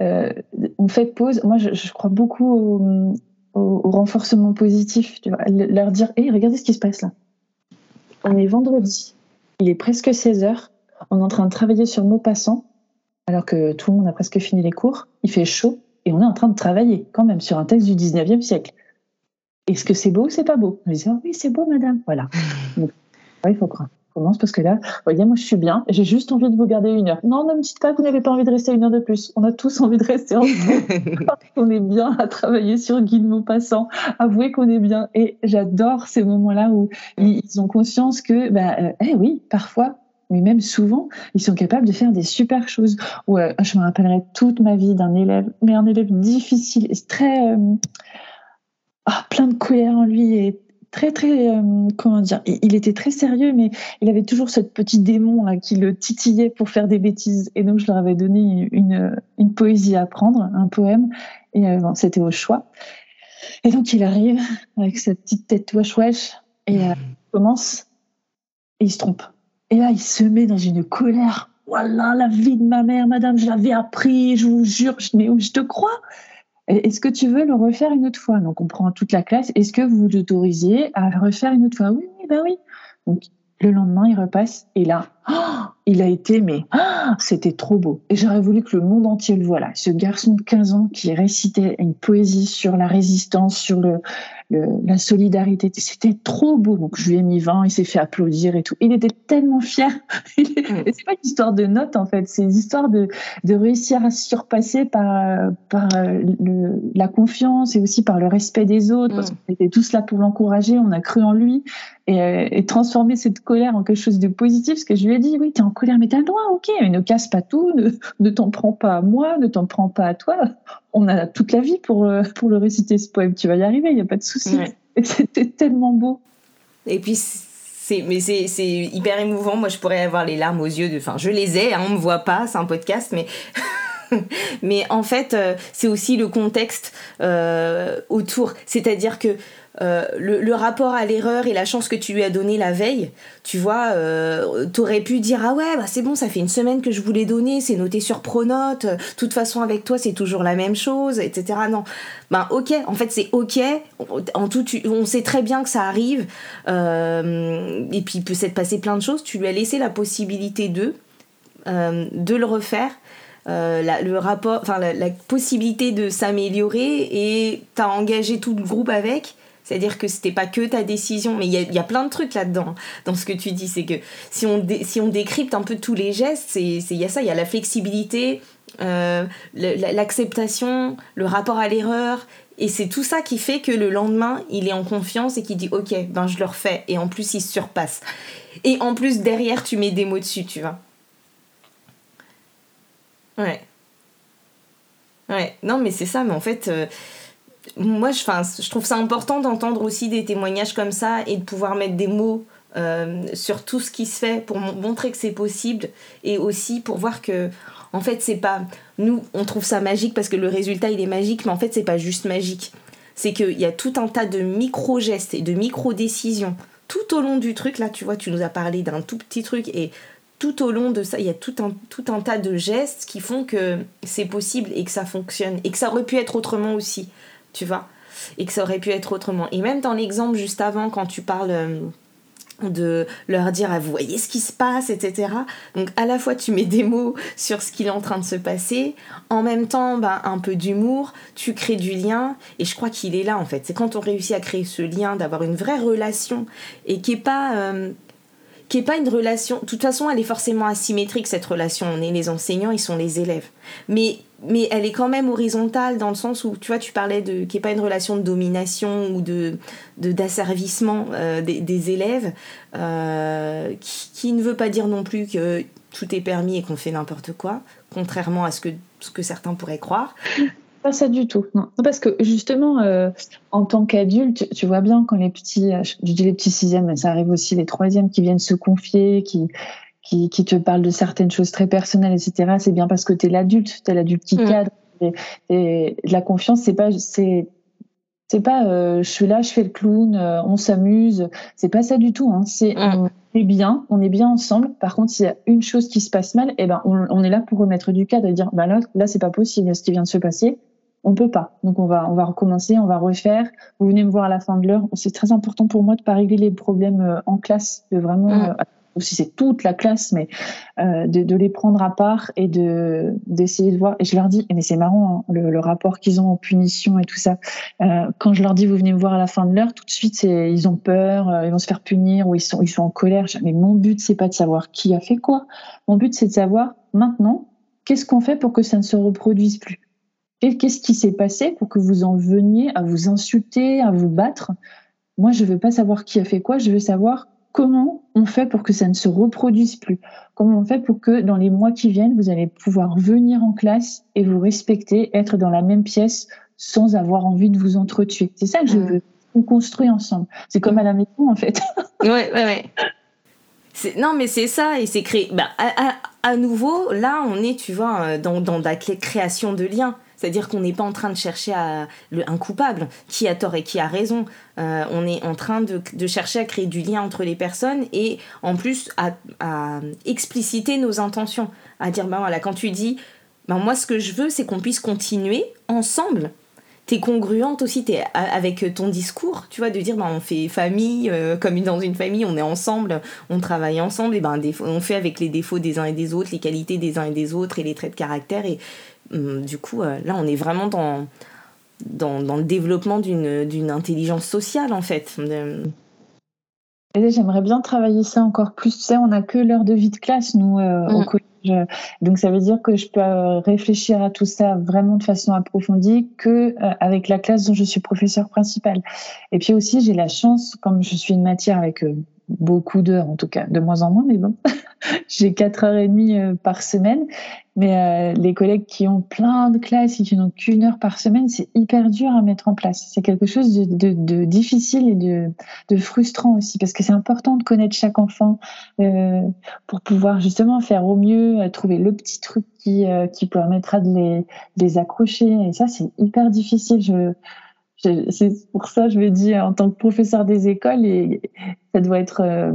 euh, on fait pause. Moi, je, crois beaucoup au, renforcement positif. Tu leur dire, hé, regardez ce qui se passe là. On est vendredi, il est presque 16 heures, on est en train de travailler sur nos passants, alors que tout le monde a presque fini les cours, il fait chaud, et on est en train de travailler quand même sur un texte du 19e siècle. Est-ce que c'est beau ou c'est pas beau? On dit, oh oui, c'est beau, madame. Voilà. il faut croire commence parce que là, voyez, moi je suis bien, j'ai juste envie de vous garder une heure. Non, ne me dites pas que vous n'avez pas envie de rester une heure de plus. On a tous envie de rester ensemble. on est bien à travailler sur Guide Maupassant. Avouez qu'on est bien. Et j'adore ces moments-là où ils ont conscience que, bah, euh, eh oui, parfois, mais même souvent, ils sont capables de faire des super choses. Ou euh, je me rappellerai toute ma vie d'un élève, mais un élève difficile, très euh, ah, plein de colère en lui et très très euh, comment dire il était très sérieux mais il avait toujours ce petit démon là qui le titillait pour faire des bêtises. Et donc je leur avais donné une, une poésie à apprendre un poème. Et euh, bon, c'était au choix. Et donc il arrive avec sa petite tête wesh wesh et euh, il commence et il se trompe. Et là il se met dans une colère. Voilà la vie de ma mère madame je l'avais appris je vous jure je, mais je te crois est-ce que tu veux le refaire une autre fois? Donc, on prend toute la classe. Est-ce que vous l'autorisez à refaire une autre fois? Oui, ben oui. Donc, le lendemain, il repasse et là, oh, il a été, mais c'était trop beau. Et j'aurais voulu que le monde entier le voie là. Ce garçon de 15 ans qui récitait une poésie sur la résistance, sur le, la solidarité. C'était trop beau. Donc je lui ai mis 20, il s'est fait applaudir et tout. Il était tellement fier. c'est pas une histoire de notes en fait, c'est une histoire de, de réussir à se surpasser par, par le, la confiance et aussi par le respect des autres. Parce mm. qu'on était tous là pour l'encourager, on a cru en lui et, et, transformer cette colère en quelque chose de positif. Parce que je lui ai dit, oui, tu es en colère, mais t'as le droit, ok, mais ne casse pas tout, ne, ne t'en prends pas à moi, ne t'en prends pas à toi on a toute la vie pour, euh, pour le réciter ce poème. Tu vas y arriver, il n'y a pas de souci. C'était tellement beau. Et puis, c'est mais c'est hyper émouvant. Moi, je pourrais avoir les larmes aux yeux. De, enfin, je les ai, hein, on ne me voit pas, c'est un podcast, mais. mais en fait, euh, c'est aussi le contexte euh, autour. C'est-à-dire que euh, le, rapport à l'erreur et la chance que tu lui as donné la veille, tu vois, euh, t'aurais pu dire ah ouais bah c'est bon ça fait une semaine que je vous l'ai donné, c'est noté sur Pronote, de toute façon avec toi c'est toujours la même chose, etc. Non, ben ok, en fait c'est ok, en tout on sait très bien que ça arrive euh, et puis il peut s'être passé plein de choses. Tu lui as laissé la possibilité de de le refaire. le rapport, enfin la, la possibilité de s'améliorer et t'as engagé tout le groupe avec c'est-à-dire que c'était pas que ta décision, mais il y a, plein de trucs là-dedans, dans ce que tu dis. C'est que si on, décrypte un peu tous les gestes, il y a ça, il y a la flexibilité, euh, l'acceptation, le rapport à l'erreur. Et c'est tout ça qui fait que le lendemain, il est en confiance et qui dit Ok, ben je le refais. Et en plus, il se surpasse. Et en plus, derrière, tu mets des mots dessus, tu vois. Ouais. Ouais, non, mais c'est ça, mais en fait. Euh, moi, je, je trouve ça important d'entendre aussi des témoignages comme ça et de pouvoir mettre des mots euh, sur tout ce qui se fait pour montrer que c'est possible et aussi pour voir que en fait c'est pas nous on trouve ça magique parce que le résultat il est magique mais en fait c'est pas juste magique. C'est qu'il y a tout un tas de micro gestes et de micro décisions tout au long du truc. Là tu vois tu nous as parlé d'un tout petit truc et tout au long de ça il y a tout un, tout un tas de gestes qui font que c'est possible et que ça fonctionne et que ça aurait pu être autrement aussi tu vois, et que ça aurait pu être autrement. Et même dans l'exemple juste avant, quand tu parles euh, de leur dire ah, vous voyez ce qui se passe etc donc à la fois tu mets des mots sur ce qui est en train de se passer. En même temps bah, un peu d'humour. Tu crées du lien. Et je crois qu'il est là en fait. C'est quand on réussit à créer ce lien d'avoir une vraie relation et qui est pas euh, qui pas une relation. De toute façon elle est forcément asymétrique cette relation. On est les enseignants ils sont les élèves. Mais mais elle est quand même horizontale dans le sens où tu vois tu parlais de qui est pas une relation de domination ou de d'asservissement euh, des, élèves euh, qui, ne veut pas dire non plus que tout est permis et qu'on fait n'importe quoi contrairement à ce que ce que certains pourraient croire. Pas ça du tout non, parce que justement euh, en tant qu'adulte tu vois bien quand les petits je dis les petits sixièmes mais ça arrive aussi les troisièmes qui viennent se confier qui qui, qui, te parle de certaines choses très personnelles, etc. C'est bien parce que tu es l'adulte, tu es l'adulte qui mm. cadre. Et, la confiance, c'est pas, c'est, c'est pas, euh, je suis là, je fais le clown, euh, on s'amuse. C'est pas ça du tout. Hein. C'est mm. on est bien, on est bien ensemble. Par contre, s'il y a une chose qui se passe mal, eh ben, on, on est là pour remettre du cadre et dire, bah là, là, c'est pas possible, ce qui vient de se passer. On peut pas. Donc on va, on va recommencer, on va refaire. Vous venez me voir à la fin de l'heure. C'est très important pour moi de pas régler les problèmes euh, en classe, de vraiment mm ou si c'est toute la classe, mais euh, de, les prendre à part et de d'essayer de voir. Et je leur dis, mais c'est marrant hein, le, rapport qu'ils ont en punition et tout ça. Euh, quand je leur dis, vous venez me voir à la fin de l'heure, tout de suite, ils ont peur, euh, ils vont se faire punir ou ils sont ils sont en colère. Mais mon but c'est pas de savoir qui a fait quoi. Mon but c'est de savoir maintenant qu'est-ce qu'on fait pour que ça ne se reproduise plus? Qu'est-ce qui s'est passé pour que vous en veniez à vous insulter, à vous battre? Moi, je veux pas savoir qui a fait quoi. Je veux savoir comment on fait pour que ça ne se reproduise plus? Comment on fait pour que dans les mois qui viennent, vous allez pouvoir venir en classe et vous respecter, être dans la même pièce sans avoir envie de vous entretuer? C'est ça que je mm. veux. On construit ensemble. C'est comme à la maison, en fait. ouais, ouais, ouais. Non, mais c'est ça, et c'est créé. Bah, à, nouveau, là, on est, tu vois, dans, dans la création de liens. C'est-à-dire qu'on n'est pas en train de chercher à, un coupable, qui a tort et qui a raison. Euh, on est en train de, chercher à créer du lien entre les personnes et en plus à, expliciter nos intentions. À dire, ben voilà, quand tu dis, ben moi ce que je veux, c'est qu'on puisse continuer ensemble t'es congruente aussi es avec ton discours, tu vois, de dire ben, on fait famille, euh, comme dans une famille, on est ensemble, on travaille ensemble, et ben on fait avec les défauts des uns et des autres, les qualités des uns et des autres et les traits de caractère. Et Hum, du coup, euh, là, on est vraiment dans, dans, le développement d'une intelligence sociale, en fait. J'aimerais bien travailler ça encore plus. Tu sais, on n'a que l'heure de vie de classe, nous, euh, au mm. Collège. Donc, ça veut dire que je peux euh, réfléchir à tout ça vraiment de façon approfondie que avec la classe dont je suis professeur principal. Et puis aussi, j'ai la chance, comme je suis une matière avec beaucoup d'heures, en tout cas, de moins en moins, mais bon, j'ai quatre heures et demie par semaine. Mais euh, les collègues qui ont plein de classes et qui n'ont qu'une heure par semaine, c'est hyper dur à mettre en place. C'est quelque chose de, difficile et de, frustrant aussi, parce que c'est important de connaître chaque enfant euh, pour pouvoir justement faire au mieux, euh, trouver le petit truc qui, euh, qui permettra de les, accrocher. Et ça, c'est hyper difficile. C'est pour ça je me dis en tant que professeur des écoles et ça doit être euh,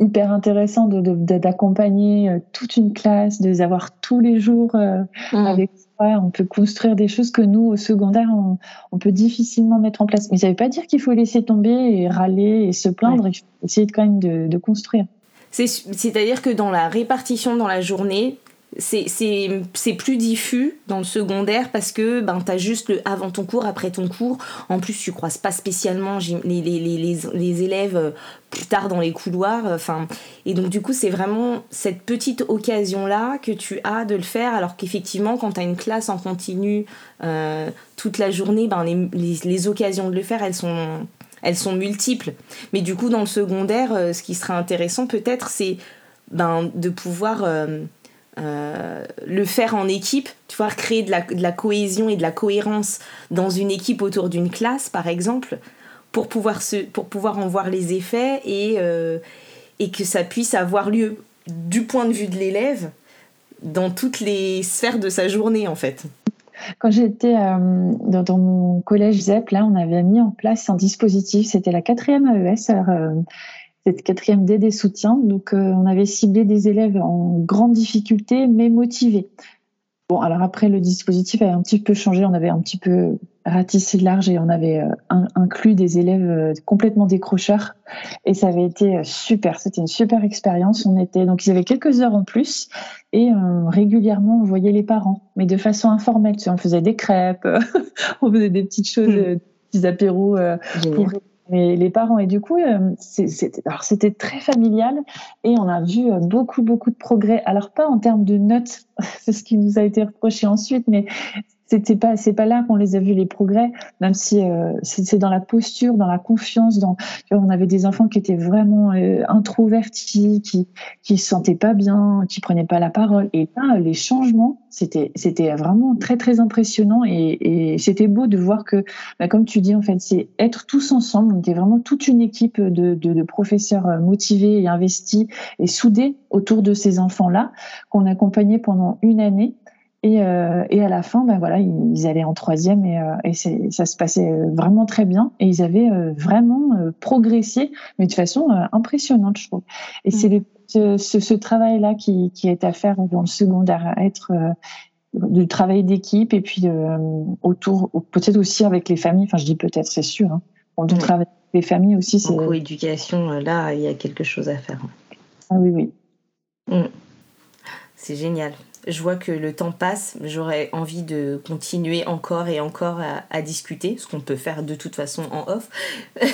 hyper intéressant d'accompagner de, de, toute une classe, de les avoir tous les jours euh, mmh. avec soi. On peut construire des choses que nous, au secondaire, on, on peut difficilement mettre en place. Mais ça ne veut pas dire qu'il faut laisser tomber et râler et se plaindre. Il faut essayer quand même de, de construire. C'est-à-dire que dans la répartition dans la journée, c'est plus diffus dans le secondaire parce que ben, tu as juste le avant ton cours, après ton cours. En plus, tu croises pas spécialement les, les, les, les élèves euh, plus tard dans les couloirs. Enfin, et donc, du coup, c'est vraiment cette petite occasion-là que tu as de le faire. Alors qu'effectivement, quand tu as une classe en continu euh, toute la journée, ben, les, occasions de le faire, elles sont, elles sont multiples. Mais du coup, dans le secondaire, euh, ce qui serait intéressant peut-être, c'est ben, de pouvoir euh, le faire en équipe, tu vois, créer de la, cohésion et de la cohérence dans une équipe autour d'une classe, par exemple, pour pouvoir, pour pouvoir en voir les effets et, euh, et que ça puisse avoir lieu du point de vue de l'élève dans toutes les sphères de sa journée, en fait. Quand j'étais euh, dans, mon collège ZEP, là, on avait mis en place un dispositif, c'était la quatrième AES. Cette quatrième D des soutiens. Donc, euh, on avait ciblé des élèves en grande difficulté, mais motivés. Bon, alors après, le dispositif a un petit peu changé. On avait un petit peu ratissé large et on avait euh, inclus des élèves euh, complètement décrocheurs. Et ça avait été super. C'était une super expérience. On était, donc ils avaient quelques heures en plus et régulièrement on voyait les parents, mais de façon informelle. Tu sais, on faisait des crêpes, on faisait des petites choses, mmh. des petits apéros pour les, parents. Et du coup, euh, c'était très familial et on a vu euh, beaucoup, beaucoup de progrès. Alors, pas en termes de notes, c'est ce qui nous a été reproché ensuite, mais c'était pas c'est pas là qu'on les a vus les progrès même si euh, c'est dans la posture dans la confiance dans on avait des enfants qui étaient vraiment euh, introvertis qui qui se sentaient pas bien qui prenaient pas la parole. Et là les changements c'était c'était vraiment très très impressionnant et, et c'était beau de voir que bah, comme tu dis en fait c'est être tous ensemble on était vraiment toute une équipe de, de, de professeurs euh, motivés et investis et soudés autour de ces enfants là qu'on accompagnait pendant une année et, euh, et, à la fin, ben voilà, ils, allaient en troisième et, euh, et ça se passait euh, vraiment très bien. Et ils avaient euh, vraiment progressé, mais de façon impressionnante, je trouve. Et c'est mm. ce, ce travail-là qui, qui, est à faire dans le secondaire, à être du travail d'équipe et puis autour, peut-être aussi avec les familles. Enfin, je dis peut-être, c'est sûr. Hein. Bon, du travail avec les familles aussi, c'est. En coéducation, là, il y a quelque chose à faire. Ah oui, oui. Mm. C'est génial je vois que le temps passe, j'aurais envie de continuer encore et encore à, discuter, ce qu'on peut faire de toute façon en off.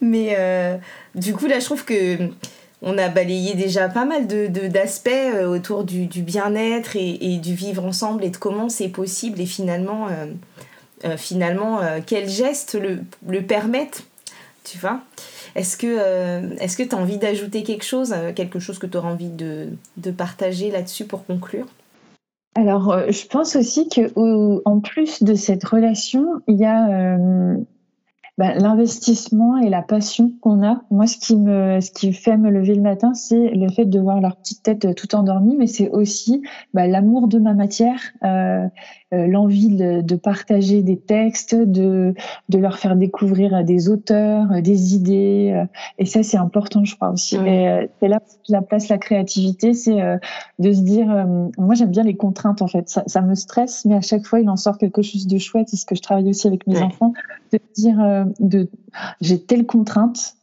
Mais euh, du coup, là, je trouve que on a balayé déjà pas mal d'aspects de, euh, autour du, bien-être et, du vivre ensemble et de comment c'est possible et finalement, euh, finalement quels gestes le permettent, tu vois. Est-ce que euh, tu as envie d'ajouter quelque chose, euh, quelque chose que tu auras envie de, de partager là-dessus pour conclure? Alors, euh, je pense aussi que en plus de cette relation, il y a bah, l'investissement et la passion qu'on a. Moi, ce qui me, ce qui fait me lever le matin, c'est le fait de voir leur petite tête tout endormie, mais c'est aussi bah, l'amour de ma matière, euh, euh, l'envie de, de, partager des textes, de, de leur faire découvrir des auteurs, des idées. et ça, c'est important, je crois aussi. Mais c'est là la place la créativité, c'est euh, de se dire, moi, j'aime bien les contraintes en fait. Ça, ça, me stresse, mais à chaque fois, il en sort quelque chose de chouette. C'est ce que je travaille aussi avec mes enfants, de dire de j'ai telle contrainte,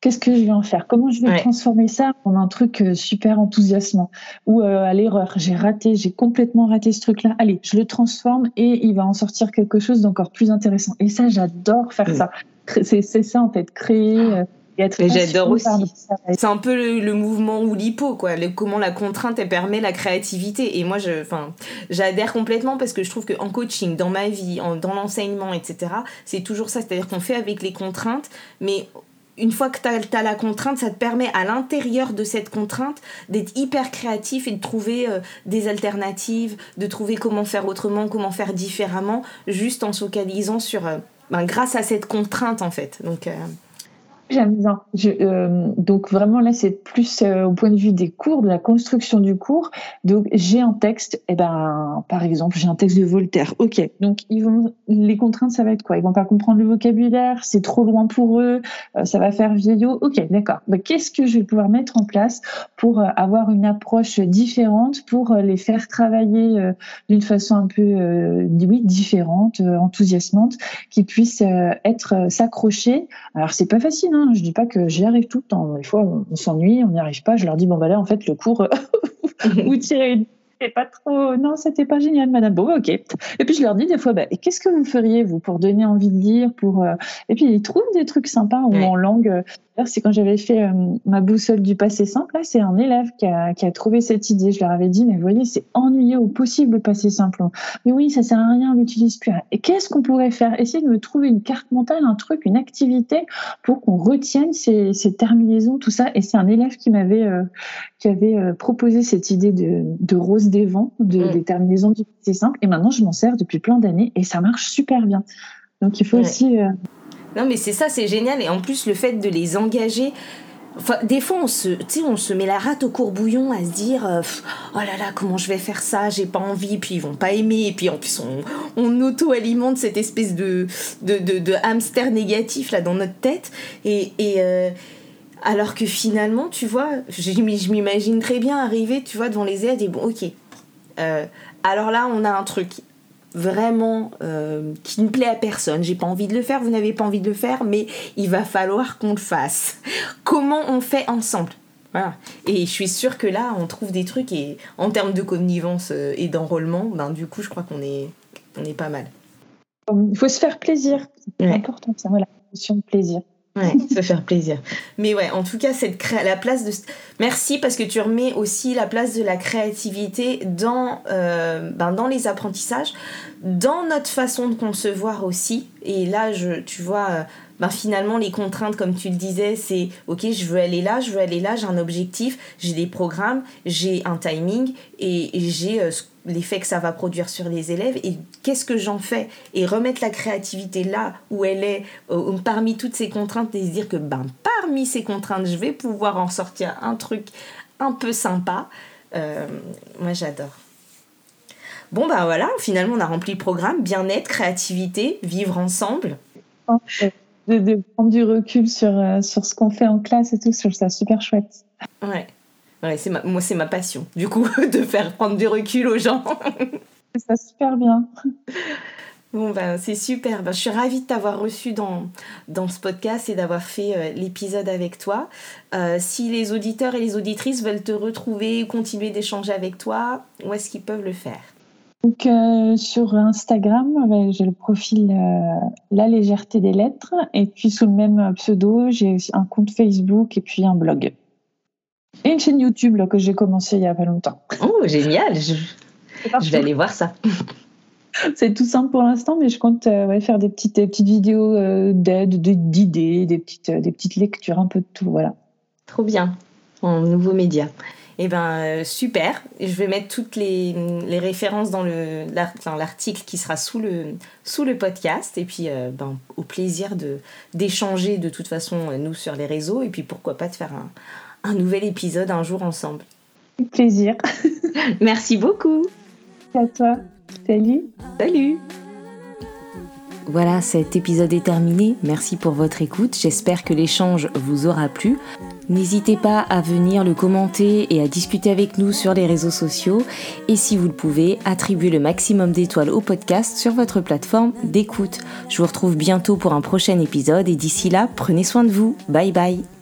qu'est-ce que je vais en faire? Comment je vais transformer ça en un truc euh, super enthousiasmant? Ou euh, à l'erreur, j'ai raté, j'ai complètement raté ce truc-là. Allez, je le transforme et il va en sortir quelque chose d'encore plus intéressant. Et ça, j'adore faire ça. C'est ça en fait, créer. J'adore aussi. C'est un peu le, mouvement ou l'hypo, quoi. comment la contrainte, elle permet la créativité. Et moi, je, j'adhère complètement parce que je trouve qu'en coaching, dans ma vie, dans l'enseignement, etc., c'est toujours ça. C'est-à-dire qu'on fait avec les contraintes, mais une fois que tu as, la contrainte, ça te permet à l'intérieur de cette contrainte d'être hyper créatif et de trouver euh, des alternatives, de trouver comment faire autrement, comment faire différemment, juste en se focalisant sur... Euh, ben, grâce à cette contrainte, en fait. Donc... Euh, J'aime bien. Euh, donc vraiment là, c'est plus euh, au point de vue des cours, de la construction du cours. Donc j'ai un texte, et eh ben par exemple j'ai un texte de Voltaire. Ok, donc ils vont les contraintes, ça va être quoi? Ils vont pas comprendre le vocabulaire, c'est trop loin pour eux, euh, ça va faire vieillot. Ok, d'accord. Mais qu'est-ce que je vais pouvoir mettre en place pour avoir une approche différente, pour les faire travailler d'une façon un peu oui différente, enthousiasmante, qui puissent être s'accrocher? Alors c'est pas facile hein. Je dis pas que j'y arrive tout le temps. Des fois, on s'ennuie, on n'y arrive pas. Je leur dis bon bah là, en fait, le cours, vous tirez une pas trop, non, c'était pas génial, madame. Bon, ok. Et puis je leur dis des fois, bah, qu'est-ce que vous feriez, vous, pour donner envie de lire, pour, euh, et puis ils trouvent des trucs sympas en langue c'est quand j'avais fait euh, ma boussole du passé simple, là, c'est un élève qui a, qui a, trouvé cette idée. Je leur avais dit, mais voyez, c'est ennuyeux au possible le passé simple. Mais oui, ça sert à rien, on l'utilise plus. Et qu'est-ce qu'on pourrait faire? Essayer de me trouver une carte mentale, un truc, une activité pour qu'on retienne ces, ces, terminaisons, tout ça. Et c'est un élève qui m'avait euh, qui avait euh, proposé cette idée de, de rose des vents, de, mm. des terminaisons du passé simple. Et maintenant, je m'en sers depuis plein d'années et ça marche super bien. Donc il faut aussi non, mais c'est ça, c'est génial. Et en plus, le fait de les engager. Enfin, des fois, on se, on se met la rate au courbouillon à se dire euh, Oh là là, comment je vais faire ça J'ai pas envie, puis ils vont pas aimer. Et puis en plus, on, on auto-alimente cette espèce de, de, de, hamster négatif là dans notre tête. Et. et euh, alors que finalement, tu vois, je, je m'imagine très bien arriver, tu vois, devant les aides et bon, ok, alors là, on a un truc vraiment qui ne plaît à personne. J'ai pas envie de le faire, vous n'avez pas envie de le faire, mais il va falloir qu'on le fasse. Comment on fait ensemble? Voilà. Et je suis sûre que là, on trouve des trucs et en termes de connivence et d'enrôlement, ben, du coup, je crois qu'on est, on est pas mal. Il faut se faire plaisir. C'est important, ça, voilà, notion de plaisir. Ouais, se faire plaisir. Mais ouais, en tout cas, cette la place de. Merci parce que tu remets aussi la place de la créativité dans, euh, ben dans les apprentissages, dans notre façon de concevoir aussi. Et là, je, tu vois, euh, ben finalement, les contraintes, comme tu le disais, c'est ok, je veux aller là, je veux aller là, j'ai un objectif, j'ai des programmes, j'ai un timing et, j'ai euh, l'effet que ça va produire sur les élèves. Et qu'est-ce que j'en fais? Et remettre la créativité là où elle est euh, parmi toutes ces contraintes et se dire que ben parmi ces contraintes je vais pouvoir en sortir un truc un peu sympa euh, moi j'adore. Bon ben voilà finalement on a rempli le programme. Bien-être créativité vivre ensemble de, prendre du recul sur, euh, sur ce qu'on fait en classe et tout je trouve ça super chouette ouais Ouais, c'est moi, c'est ma passion, du coup, de faire prendre du recul aux gens. ça super bien. Bon, ben, c'est super. Ben, je suis ravie de t'avoir reçu dans, dans ce podcast et d'avoir fait euh, l'épisode avec toi. Euh, si les auditeurs et les auditrices veulent te retrouver ou continuer d'échanger avec toi, où est-ce qu'ils peuvent le faire? Donc, euh, sur Instagram, j'ai le profil La légèreté des lettres. Et puis, sous le même pseudo, j'ai aussi un compte Facebook et puis un blog. Et une chaîne YouTube que j'ai commencé il y a pas longtemps. Oh, génial Je, vais aller voir ça. C'est tout simple pour l'instant, mais je compte euh, faire des petites, petites vidéos euh, d'aide, d'idées, des petites, euh, des petites lectures, un peu de tout. Voilà. Trop bien, en nouveau média. Eh ben super, je vais mettre toutes les, les références dans l'article qui sera sous le, sous le podcast et puis ben, au plaisir de d'échanger de toute façon nous sur les réseaux et puis pourquoi pas de faire un, un nouvel épisode un jour ensemble. Plaisir. Merci beaucoup. À toi. Salut. Salut. Voilà, cet épisode est terminé. Merci pour votre écoute. J'espère que l'échange vous aura plu. N'hésitez pas à venir le commenter et à discuter avec nous sur les réseaux sociaux. Et si vous le pouvez, attribuez le maximum d'étoiles au podcast sur votre plateforme d'écoute. Je vous retrouve bientôt pour un prochain épisode et d'ici là, prenez soin de vous. Bye bye.